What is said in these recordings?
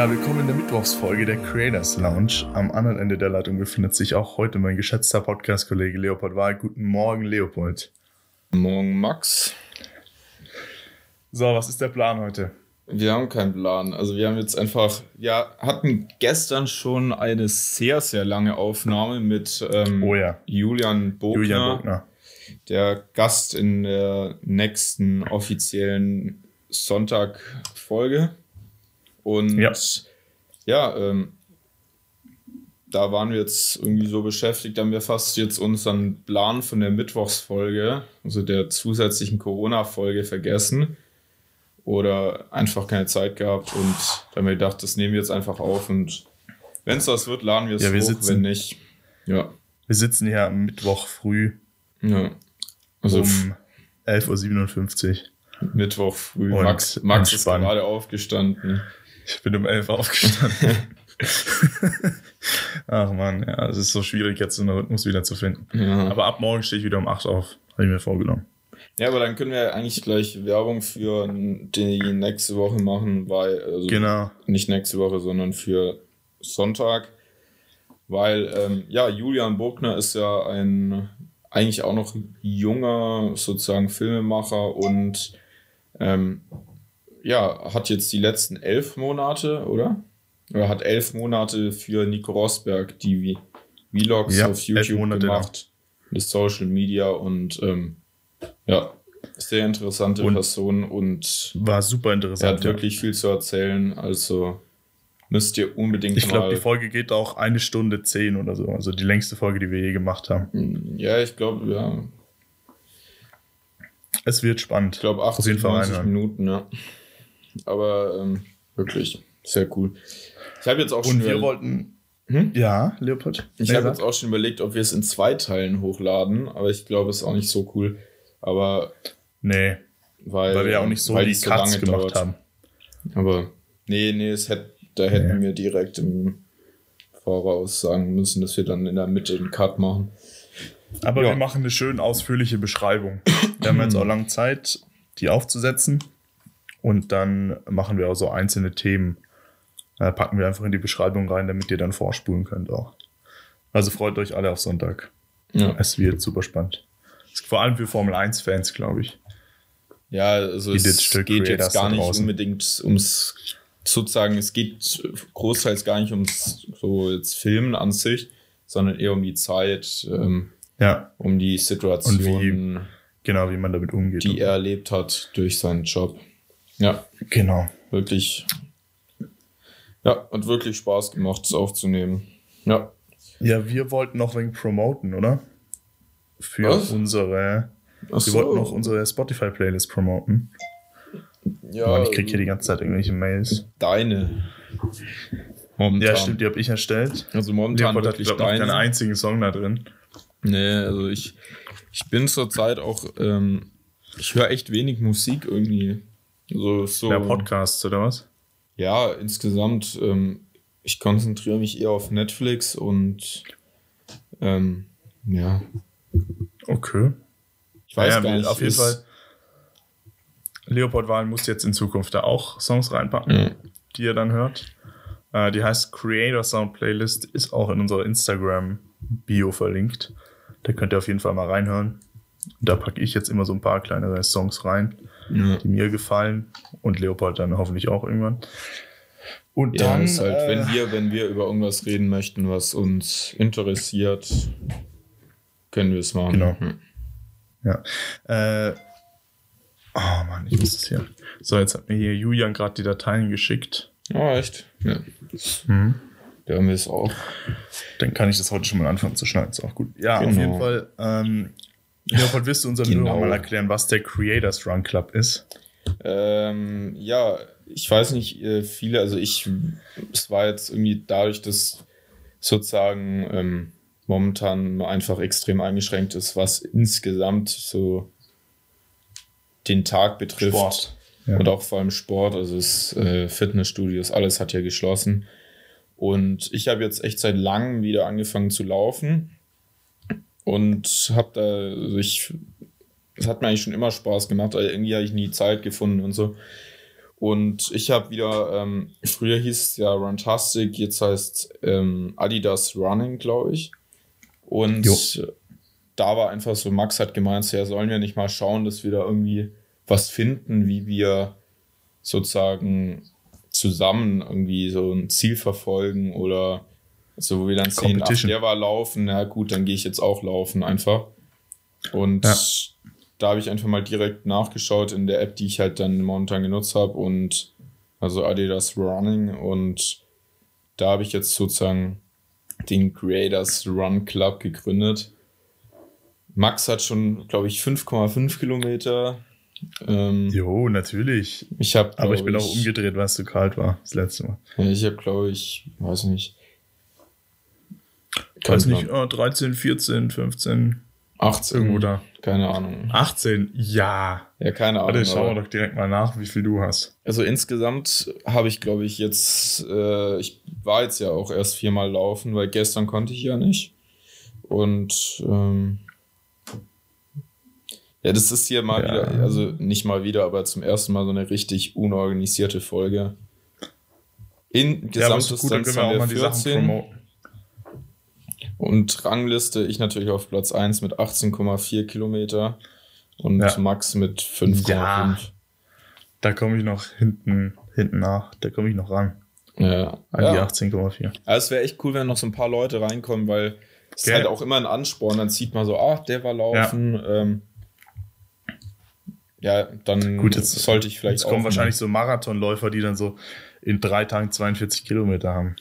Ja, willkommen in der Mittwochsfolge der Creators Lounge. Am anderen Ende der Leitung befindet sich auch heute mein geschätzter Podcast-Kollege Leopold Wahl. Guten Morgen, Leopold. Morgen, Max. So, was ist der Plan heute? Wir haben keinen Plan. Also wir haben jetzt einfach, ja, hatten gestern schon eine sehr, sehr lange Aufnahme mit ähm, Oh ja. Julian Bogner, Julian Bogner. der Gast in der nächsten offiziellen Sonntag-Folge. Und Ja. ja, ähm, da waren wir jetzt irgendwie so beschäftigt, haben wir fast jetzt unseren Plan von der Mittwochsfolge, also der zusätzlichen Corona-Folge vergessen oder einfach keine Zeit gehabt und da haben wir gedacht, das nehmen wir jetzt einfach auf und wenn es was wird, laden wir es Ja, wir hoch, sitzen- wenn nicht. Ja. Wir sitzen hier am Mittwoch früh ja. Also um 11.57 Uhr. Mittwoch früh. Und Max, Max ist gerade aufgestanden. Ich bin um 11 Uhr aufgestanden. Ach man, ja, es ist so schwierig, jetzt so einen Rhythmus wieder zu finden. Ja. Aber ab morgen stehe ich wieder um 8 auf. Habe ich mir vorgenommen. Ja, aber dann können wir eigentlich gleich Werbung für die nächste Woche machen, weil, also Genau. nicht nächste Woche, sondern für Sonntag. Weil, ähm, ja, Julian Bogner ist ja ein eigentlich auch noch junger sozusagen Filmemacher und ähm, ja, hat jetzt die letzten elf Monate, oder? Oder hat elf Monate für Nico Rosberg die Vlogs Ja, auf elf YouTube Monate lang. gemacht. Mit Social Media und ähm, ja, sehr interessante Und- Person und War super er interessant. hat ja. wirklich viel zu erzählen, also müsst ihr unbedingt Ich glaube, die Folge geht auch eine Stunde zehn oder so. Also die längste Folge, die wir je gemacht haben. ja, ich glaube, ja. Es wird spannend. Ich glaube Auf 80, jeden Fall 90 reinhören. Minuten, ja. Aber ähm, wirklich sehr cool. Ich habe jetzt auch schon Und wir überle- wollten. Hm? Ja, Leopold. ich habe jetzt auch schon überlegt, ob wir es in zwei Teilen hochladen, aber ich glaube, es ist auch nicht so cool. Aber Nee, weil, weil wir auch nicht so die es Cuts lange gemacht dauert. haben. Aber nee, nee, es hätt, da hätten Nee. wir direkt im Voraus sagen müssen, dass wir dann in der Mitte den Cut machen. Aber Ja. wir machen eine schön ausführliche Beschreibung. Wir haben jetzt auch lange Zeit, die aufzusetzen. Und dann machen wir auch so einzelne Themen. Äh, packen wir einfach in die Beschreibung rein, damit ihr dann vorspulen könnt auch. Also freut euch alle auf Sonntag. Ja. Es wird super spannend. Vor allem für Formel 1-Fans, glaube ich. Ja, also Die es geht Creators jetzt gar nicht unbedingt ums sozusagen, es geht großteils gar nicht ums so jetzt Filmen an sich, sondern eher um die Zeit, ähm, Ja, um die Situation, genau, wie man damit umgeht. die er erlebt hat durch seinen Job. Ja, genau. wirklich. Ja, hat wirklich Spaß gemacht, es aufzunehmen. Ja. Ja, wir wollten noch wegen promoten, oder? Für Was? unsere. Ach Wir wollten noch unsere Spotify-Playlist promoten. ja, Mann, ich krieg hier die ganze Zeit irgendwelche Mails. deine. Momentan. Ja, stimmt, die habe ich erstellt. Also momentan Leopold hat, wirklich ich, noch deine. keinen einzigen Song da drin. Nee, also ich, ich bin zurzeit auch, ähm, ich höre echt wenig Musik irgendwie. So, so, Der Podcast, oder was? ja, insgesamt, ähm, ich konzentriere mich eher auf Netflix und ähm, ja, Okay. ich weiß Naja, gar nicht. Auf jeden Fall. Leopold Wahlen muss jetzt in Zukunft da auch Songs reinpacken, Ja. die ihr dann hört. Äh, die heißt Creator Sound Playlist, ist auch in unserer Instagram-Bio verlinkt. Da könnt ihr auf jeden Fall mal reinhören. Da packe ich jetzt immer so ein paar kleinere Songs rein, Ja. die mir gefallen. Und Leopold dann hoffentlich auch irgendwann. Und Ja, dann, ist halt, äh, wenn wir, wenn wir über irgendwas reden möchten, was uns interessiert, können wir es machen. Genau. Hm. Ja. Äh, oh Mann, ich muss das hier. So, jetzt hat mir hier Julian gerade die Dateien geschickt. Oh, echt? Ja. Mhm. Da haben wir es auch. Dann kann ich das heute schon mal anfangen zu schneiden. Ist auch gut. Ja, auf Genau. jeden Fall. Ähm, Leopold, willst du unseren Genau. Hörern mal erklären, was der Creators Run Club ist? Ähm, ja, ich weiß nicht, äh, viele, also ich, es war jetzt irgendwie dadurch, dass sozusagen ähm, momentan einfach extrem eingeschränkt ist, was insgesamt so den Tag betrifft. Sport. Ja. Und auch vor allem Sport, also das äh, Fitnessstudios, alles hat ja geschlossen. Und ich habe jetzt echt seit langem wieder angefangen zu laufen und habe da, also ich, es hat mir eigentlich schon immer Spaß gemacht, aber irgendwie habe ich nie Zeit gefunden und so. Und ich habe wieder, ähm, früher hieß es ja Runtastic, jetzt heißt ähm, Adidas Running, glaube ich. Und Jo. da war einfach so, Max hat gemeint, ja, sollen wir nicht mal schauen, dass wir da irgendwie was finden, wie wir sozusagen zusammen irgendwie so ein Ziel verfolgen oder so, wo wir dann sehen, ach, Competition. der war laufen, na gut, dann gehe ich jetzt auch laufen einfach. Und Ja. da habe ich einfach mal direkt nachgeschaut in der App, die ich halt dann momentan genutzt habe und also Adidas Running und da habe ich jetzt sozusagen den Creators Run Club gegründet. Max hat schon, glaube ich, 5,5 Kilometer. Ähm, Jo, natürlich. ich habe, Aber ich bin auch umgedreht, weil es zu kalt war, das letzte Mal. Ich habe, glaube ich, weiß nicht. Ich weiß nicht, oh, 13, 14, 15, 18. irgendwo da. Keine Ahnung. 18, ja. Ja, keine Ahnung. Warte, schauen wir doch direkt mal nach, wie viel du hast. Also insgesamt habe ich, glaube ich, jetzt, äh, ich war jetzt ja auch erst viermal laufen, weil gestern konnte ich ja nicht. Und ähm, ja, das ist hier mal Ja. wieder, also nicht mal wieder, aber zum ersten Mal so eine richtig unorganisierte Folge. Ja, aber ist doch gut, können wir auch mal die Sachen 14 promoten. Und Rangliste ich natürlich auf Platz 1 mit 18,4 Kilometer und Ja. Max mit 5,5. Ja. Da komme ich noch hinten, hinten nach. Da komme ich noch ran. Ja. An ja. die 18,4. Aber es wäre echt cool, wenn noch so ein paar Leute reinkommen, weil es ist halt auch immer ein Ansporn. Dann sieht man so, ach, der war laufen. Ja, ähm, ja dann Gut, jetzt- sollte ich vielleicht Jetzt kommen wahrscheinlich so Marathonläufer, die dann so in drei Tagen 42 Kilometer haben.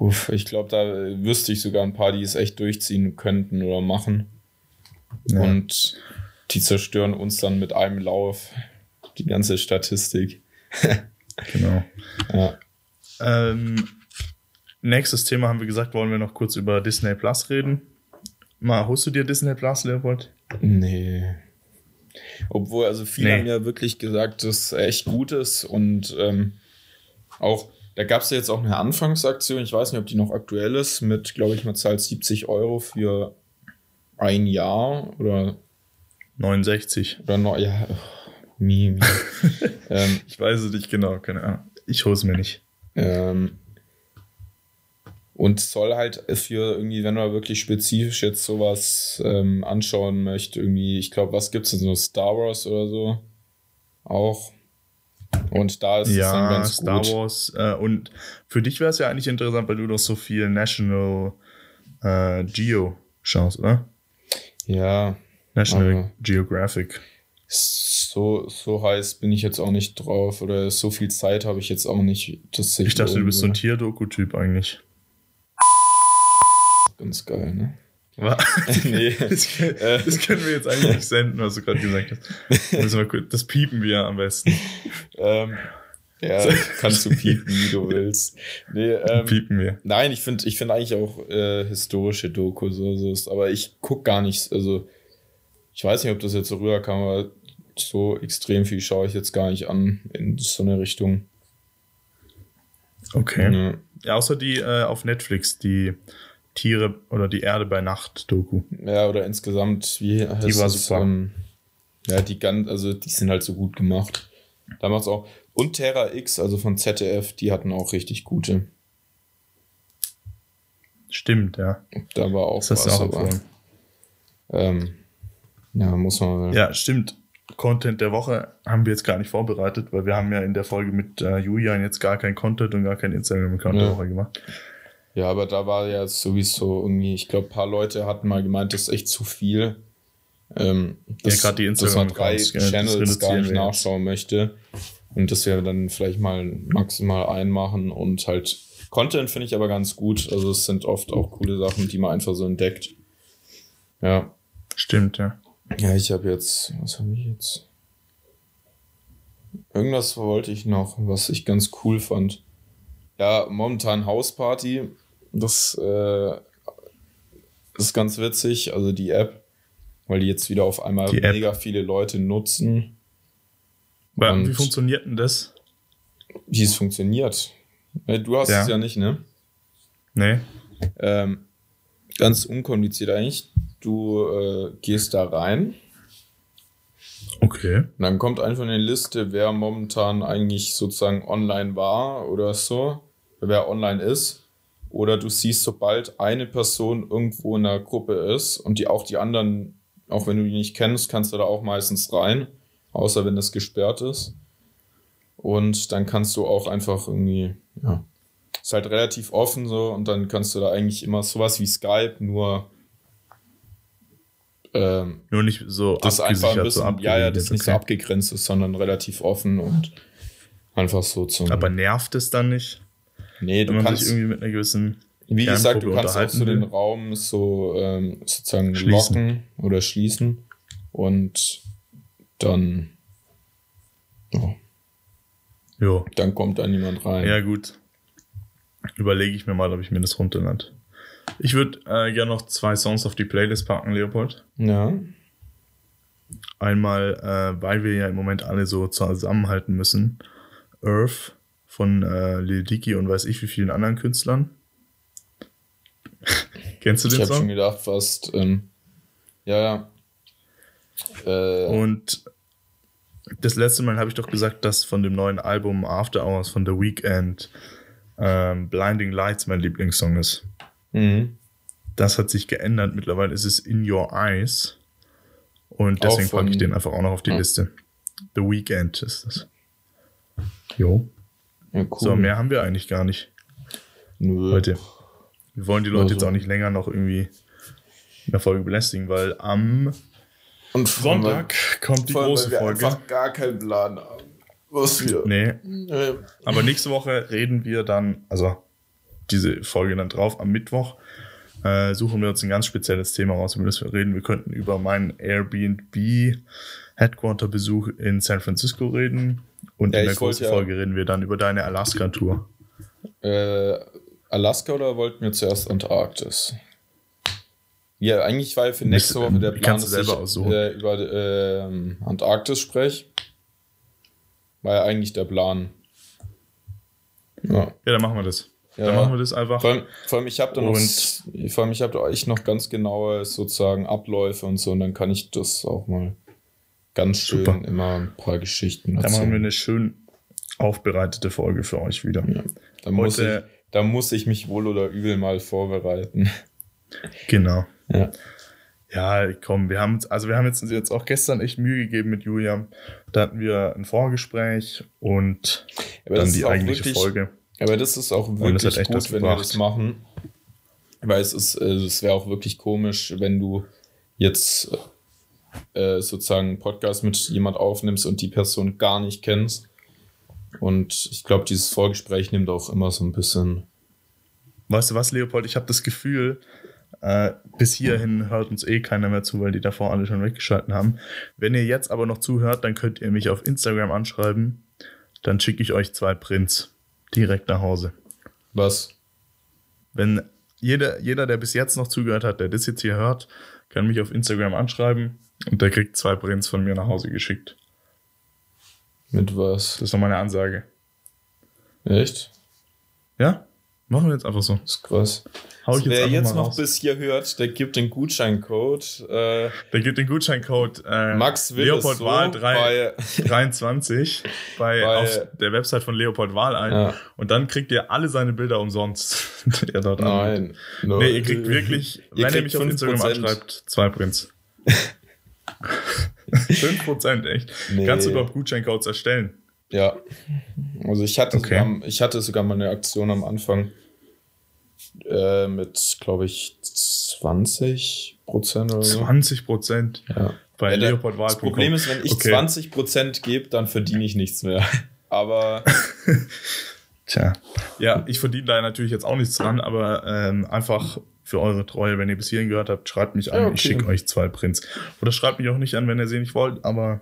Uff, ich glaube, da äh, wüsste ich sogar ein paar, die es echt durchziehen könnten oder machen. Ja. Und die zerstören uns dann mit einem Lauf die ganze Statistik. Genau. Ja. Ähm, nächstes Thema haben wir gesagt, wollen wir noch kurz über Disney Plus reden. Mal, holst du dir Disney Plus, Leopold? Nee. Obwohl, also viele Nee. haben ja wirklich gesagt, dass es echt gut ist und ähm, auch, da gab es ja jetzt auch eine Anfangsaktion, ich weiß nicht, ob die noch aktuell ist, mit, glaube ich, man zahlt 70 Euro für ein Jahr oder, 69. oder noch, ja, oh, mi, mi. ähm, Ich weiß es nicht genau, keine Ahnung. Ich hol's mir nicht. ähm, und soll halt für irgendwie, wenn man wirklich spezifisch jetzt sowas ähm, anschauen möchte, irgendwie, ich glaube, was gibt's denn so, Star Wars oder so? Auch. Und da ist es dann ja, ganz Star gut. Wars. Äh, und für dich wäre es ja eigentlich interessant, weil du doch so viel National äh, Geo schaust, oder? Ja, National Aber- Geographic. so, so heiß bin ich jetzt auch nicht drauf oder so viel Zeit habe ich jetzt auch nicht. Das sich Ich dachte, du bist so ein Tierdoku-Typ eigentlich. Ganz geil, ne? Nee. Das, können- das können wir jetzt eigentlich nicht senden, was du gerade gesagt hast. Das piepen wir am besten. ähm, ja, kannst du piepen, wie du willst. Nee, ähm, Piepen wir. Nein, ich finde ich find eigentlich auch äh, historische Dokus so, so ist, aber ich gucke gar nicht, also ich weiß nicht, ob das jetzt so rüberkam, aber so extrem viel schaue ich jetzt gar nicht an in so eine Richtung. Okay. Ja. Ja, außer die äh, auf Netflix, die Tiere oder die Erde bei Nacht Doku. Ja, oder insgesamt, wie heißt Die war es, super. Ähm, ja, die ganz, also die sind halt so gut gemacht. Da macht's auch. Und Terra X, also von ZDF, die hatten auch richtig gute. Stimmt, ja. Da war auch Das was, auch aber, ähm, ja, muss man. Ja, stimmt. Content der Woche haben wir jetzt gar nicht vorbereitet, weil wir haben ja in der Folge mit äh, Julian jetzt gar kein Content und gar kein Instagram-Account Ja. der Woche gemacht. Ja, aber da war ja sowieso irgendwie, ich glaube, ein paar Leute hatten mal gemeint, das ist echt zu viel. Ähm, dass, gerade die dass man drei das Channels gar nicht nachschauen möchte. Und dass wir dann vielleicht mal maximal einmachen und halt Content finde ich aber ganz gut. Also es sind oft auch coole Sachen, die man einfach so entdeckt. Ja. Stimmt, ja. Ja, ich habe jetzt, was habe ich jetzt? Irgendwas wollte ich noch, was ich ganz cool fand. Ja, momentan Hausparty. Das äh, ist ganz witzig, also die App, weil die jetzt wieder auf einmal Die App. mega viele Leute nutzen. Aber wie funktioniert denn das? Wie es funktioniert. Äh, Du hast Ja. es ja nicht, ne? Nee. Ähm, ganz unkompliziert eigentlich. Du äh, gehst da rein Okay. Und dann kommt einfach eine Liste, wer momentan eigentlich sozusagen online war oder so, wer online ist. Oder du siehst, sobald eine Person irgendwo in der Gruppe ist und die auch die anderen, auch wenn du die nicht kennst, kannst du da auch meistens rein, außer wenn das gesperrt ist. Und dann kannst du auch einfach irgendwie, ja, ist halt relativ offen so und dann kannst du da eigentlich immer sowas wie Skype, nur ähm, Nur nicht so das einfach ein bisschen, so ja, ja, das abgeregelt, nicht so okay. abgegrenzt ist, sondern relativ offen und einfach so zum. Aber nervt es dann nicht, nee, du kannst, irgendwie mit einer gewissen wie gesagt, du kannst auch so den Raum so ähm, sozusagen Schließen. locken oder schließen und dann, ja, Jo. dann kommt da niemand rein. Ja, gut. Überlege ich mir mal, ob ich mir das runterlade. Ich würde äh, gerne noch zwei Songs auf die Playlist packen, Leopold. ja. Einmal, äh, weil wir ja im Moment alle so zusammenhalten müssen. Earth von äh, Lil Dicky und weiß ich wie vielen anderen Künstlern. Kennst du Ich den habe schon Song? gedacht, fast, ähm, ja, ja. Äh, Und das letzte Mal habe ich doch gesagt, dass von dem neuen Album After Hours von The Weeknd ähm, Blinding Lights mein Lieblingssong ist. mhm. Das hat sich geändert. Mittlerweile ist es In Your Eyes. Und deswegen von- packe ich den einfach auch noch auf die Ja. Liste. The Weeknd ist das. Jo. Ja, cool. So, mehr haben wir eigentlich gar nicht Nö. heute. Wir wollen die Leute Also- jetzt auch nicht länger noch irgendwie in der Folge belästigen, weil am Sonntag kommt die allem, weil große wir Folge. einfach gar keinen Plan haben. Was wir. Nee, Nee. aber nächste Woche reden wir dann, also diese Folge dann drauf, am Mittwoch äh, suchen wir uns ein ganz spezielles Thema raus, über das wir reden. Wir könnten über meinen Airbnb Headquarter-Besuch in San Francisco reden und Ja, in der großen ja- Folge reden wir dann über deine Alaska-Tour. Äh, Alaska oder wollten wir zuerst Antarktis? Ja, eigentlich war ja für nächste Woche der ähm, Plan, dass ich äh, über ähm, Antarktis spreche. War ja eigentlich der Plan. Ja. Ja, dann machen wir das. Ja. Dann machen wir das einfach. Vor allem, vor allem ich habe da noch, Und- vor allem ich habe da echt noch ganz genaue sozusagen Abläufe und so und dann kann ich das auch mal ganz schön Super. immer ein paar Geschichten Dann machen wir erzählen. eine schön aufbereitete Folge für euch wieder. Ja. Da muss, ich, da muss ich mich wohl oder übel mal vorbereiten. Genau. Ja. Ja, komm, wir haben uns, also wir haben jetzt, uns jetzt auch gestern echt Mühe gegeben mit Julia. Da hatten wir ein Vorgespräch und Aber dann die eigentliche wirklich- Folge. Aber das ist auch wirklich gut, wenn wir gebracht. das machen. Weil es ist, äh, es wäre auch wirklich komisch, wenn du jetzt äh, sozusagen einen Podcast mit jemand aufnimmst und die Person gar nicht kennst. Und ich glaube, dieses Vorgespräch nimmt auch immer so ein bisschen. Weißt du was, Leopold? Ich habe das Gefühl, äh, bis hierhin hört uns eh keiner mehr zu, weil die davor alle schon weggeschalten haben. Wenn ihr jetzt aber noch zuhört, dann könnt ihr mich auf Instagram anschreiben. Dann schicke ich euch zwei Prints direkt nach Hause. Was? Wenn jeder, jeder, der bis jetzt noch zugehört hat, der das jetzt hier hört, kann mich auf Instagram anschreiben und der kriegt zwei Prints von mir nach Hause geschickt. Mit was? Das ist noch meine Ansage. Echt? Ja? Machen wir jetzt einfach so. Das ist krass. Hau ich jetzt Wer jetzt noch raus. bis hier hört, der gibt den Gutscheincode äh, Der gibt den Gutscheincode äh, Max Willis Leopold so Wahl 3, bei 23 bei, Bei- auf der Website von Leopold Wahl ein. Ja. Und dann kriegt ihr alle seine Bilder umsonst. er dort. Nein. No. Nee, ihr kriegt wirklich, wenn ihr kriegt mich auf Instagram 5%. anschreibt, zwei Prints. 5% echt. Nee. Kannst du überhaupt Gutscheincodes erstellen? Ja. Also ich hatte, Okay. sogar, ich hatte sogar mal eine Aktion am Anfang äh, mit, glaube ich, 20 Prozent oder so. 20% Ja. bei Ja, Leopold Wahl. Das Problem ist, wenn ich Okay. 20 Prozent gebe, dann verdiene ich nichts mehr. Aber Tja. Ja, ich verdiene da natürlich jetzt auch nichts dran, aber ähm, einfach für eure Treue, wenn ihr bis hierhin gehört habt, schreibt mich an, Ja, okay. ich schicke euch zwei Prints. Oder schreibt mich auch nicht an, wenn ihr sie nicht wollt, aber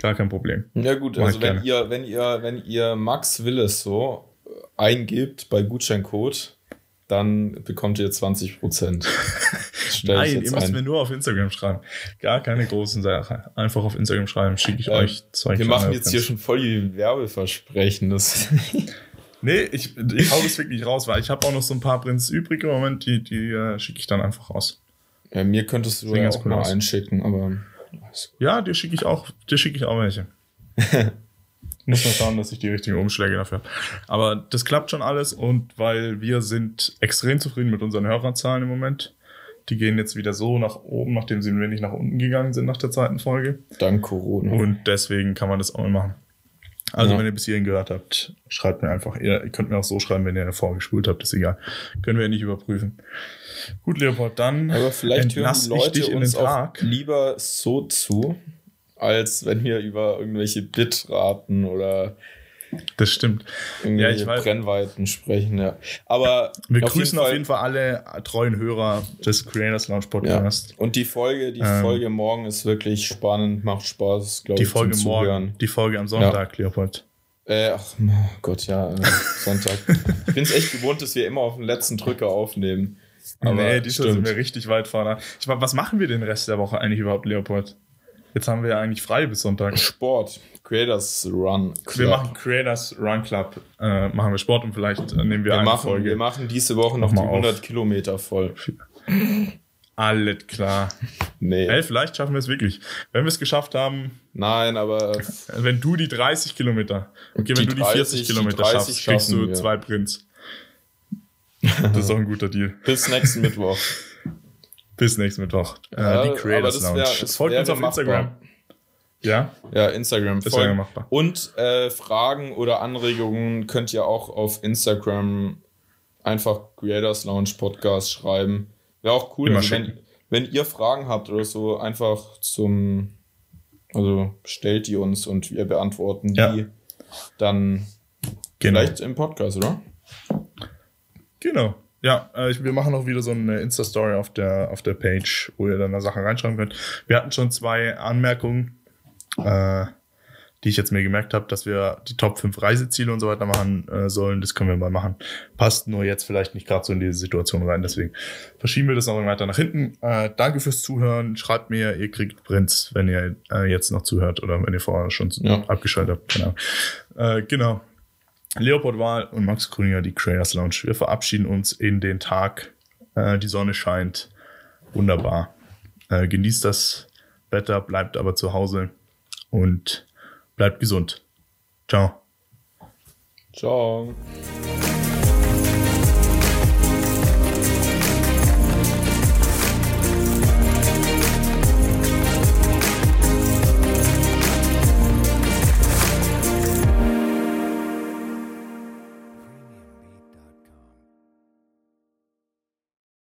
gar kein Problem. ja gut, Mach also wenn gerne. ihr, wenn ihr, wenn ihr Max Willis so äh, eingibt bei Gutscheincode, dann bekommt ihr 20 Prozent. Nein, ihr müsst mir nur auf Instagram schreiben. Gar keine großen Sachen. Einfach auf Instagram schreiben, schicke ich Ähm, euch zwei Wir machen jetzt Prints. hier schon voll die Werbeversprechen. Das Nee, ich, ich hau das wirklich raus, weil ich habe auch noch so ein paar Prints übrig im Moment, die, die äh, schicke ich dann einfach raus. ja, mir könntest du ja auch cool mal aus. einschicken, aber Ja, dir schicke ich auch, dir schicke ich auch welche. Muss mal schauen, dass ich die richtigen Umschläge dafür habe. Aber das klappt schon alles und weil wir sind extrem zufrieden mit unseren Hörerzahlen im Moment. Die gehen jetzt wieder so nach oben, nachdem sie ein wenig nach unten gegangen sind nach der zweiten Folge. Dank Corona. Und deswegen kann man das auch mal machen. Also, Ja. wenn ihr bis hierhin gehört habt, schreibt mir einfach. Ihr, ihr könnt mir auch so schreiben, wenn ihr eine vorgespult habt, ist egal. Können wir ja nicht überprüfen. Gut, Leopold, dann Aber vielleicht hören die Leute uns auch lieber so zu, als wenn wir über irgendwelche Bitraten oder Das stimmt. irgendwelche ich weiß. Brennweiten sprechen. Ja. Aber Wir grüßen auf jeden Fall alle treuen Hörer des Creators Lounge Ja. Podcast. Und die Folge, die Ähm, Folge morgen ist wirklich spannend, macht Spaß, glaube Die ich, Folge zum morgen, Zuhören. die Folge am Sonntag, Leopold. Äh, ach oh Gott, ja, äh, Sonntag. ich bin es echt gewohnt, dass wir immer auf den letzten Drücker aufnehmen. Aber nee, diesmal sind wir richtig weit vorne. Ich meine, was machen wir den Rest der Woche eigentlich überhaupt, Leopold? Jetzt haben wir ja eigentlich frei bis Sonntag. Sport, Creators Run. Wir Club. machen Creators Run Club, äh, machen wir Sport und vielleicht äh, nehmen wir, wir eine machen, Folge. wir machen diese Woche noch Mach die mal auf. 100 Kilometer voll. Alles klar. Nee, Ey, vielleicht schaffen wir es wirklich. Wenn wir es geschafft haben, nein, aber wenn du die 30 Kilometer, okay, wenn Die du die 30, 40 die Kilometer 30 schaffst, kriegst du wir. zwei Prints. Das ist auch ein guter Deal. bis nächsten Mittwoch. Bis nächsten Mittwoch. Äh, Ja, die aber Creators das Lounge. das Folgt uns auf machbar. Instagram. Ja, Ja, Instagram. Das folgen. wäre machbar. Und äh, Fragen oder Anregungen könnt ihr auch auf Instagram einfach Creators Lounge Podcast schreiben. Wäre auch cool, also wenn, wenn ihr Fragen habt oder so, einfach zum, also stellt die uns und wir beantworten die Ja. dann genau. vielleicht im Podcast, oder? Genau. Ja, äh, ich, wir machen auch wieder so eine Insta-Story auf der, auf der Page, wo ihr dann da Sachen reinschreiben könnt. Wir hatten schon zwei Anmerkungen, äh, die ich jetzt mir gemerkt habe, dass wir die Top 5 Reiseziele und so weiter machen äh, sollen. Das können wir mal machen. Passt nur jetzt vielleicht nicht gerade so in diese Situation rein. Deswegen verschieben wir das noch weiter nach hinten. Äh, danke fürs Zuhören. Schreibt mir, ihr kriegt Prints, wenn ihr äh, jetzt noch zuhört oder wenn ihr vorher schon Ja. abgeschaltet habt. Genau. Äh, genau. Leopold Wahl und Max Grüninger, die Creators Lounge. Wir verabschieden uns in den Tag. Äh, die Sonne scheint. Wunderbar. Äh, genießt das Wetter, bleibt aber zu Hause und bleibt gesund. Ciao. Ciao.